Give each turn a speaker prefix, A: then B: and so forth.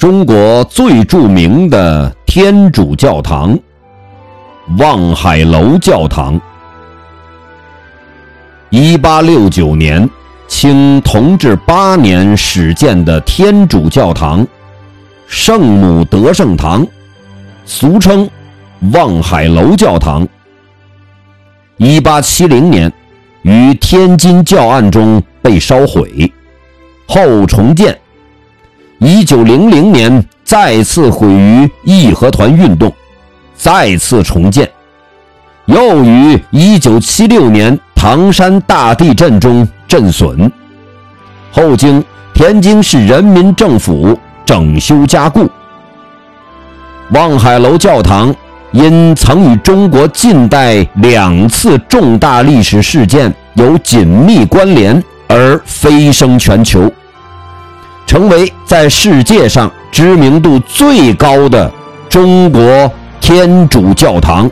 A: 中国最著名的天主教堂——望海楼教堂。一八六九年，清同治八年始建的天主教堂——圣母德圣堂，俗称望海楼教堂。一八七零年，于天津教案中被烧毁，后重建。一九零零年再次毁于义和团运动，再次重建，又于一九七六年唐山大地震中震损，后经天津市人民政府整修加固。望海楼教堂因曾与中国近代两次重大历史事件有紧密关联而飞升全球。成为在世界上知名度最高的中国天主教堂。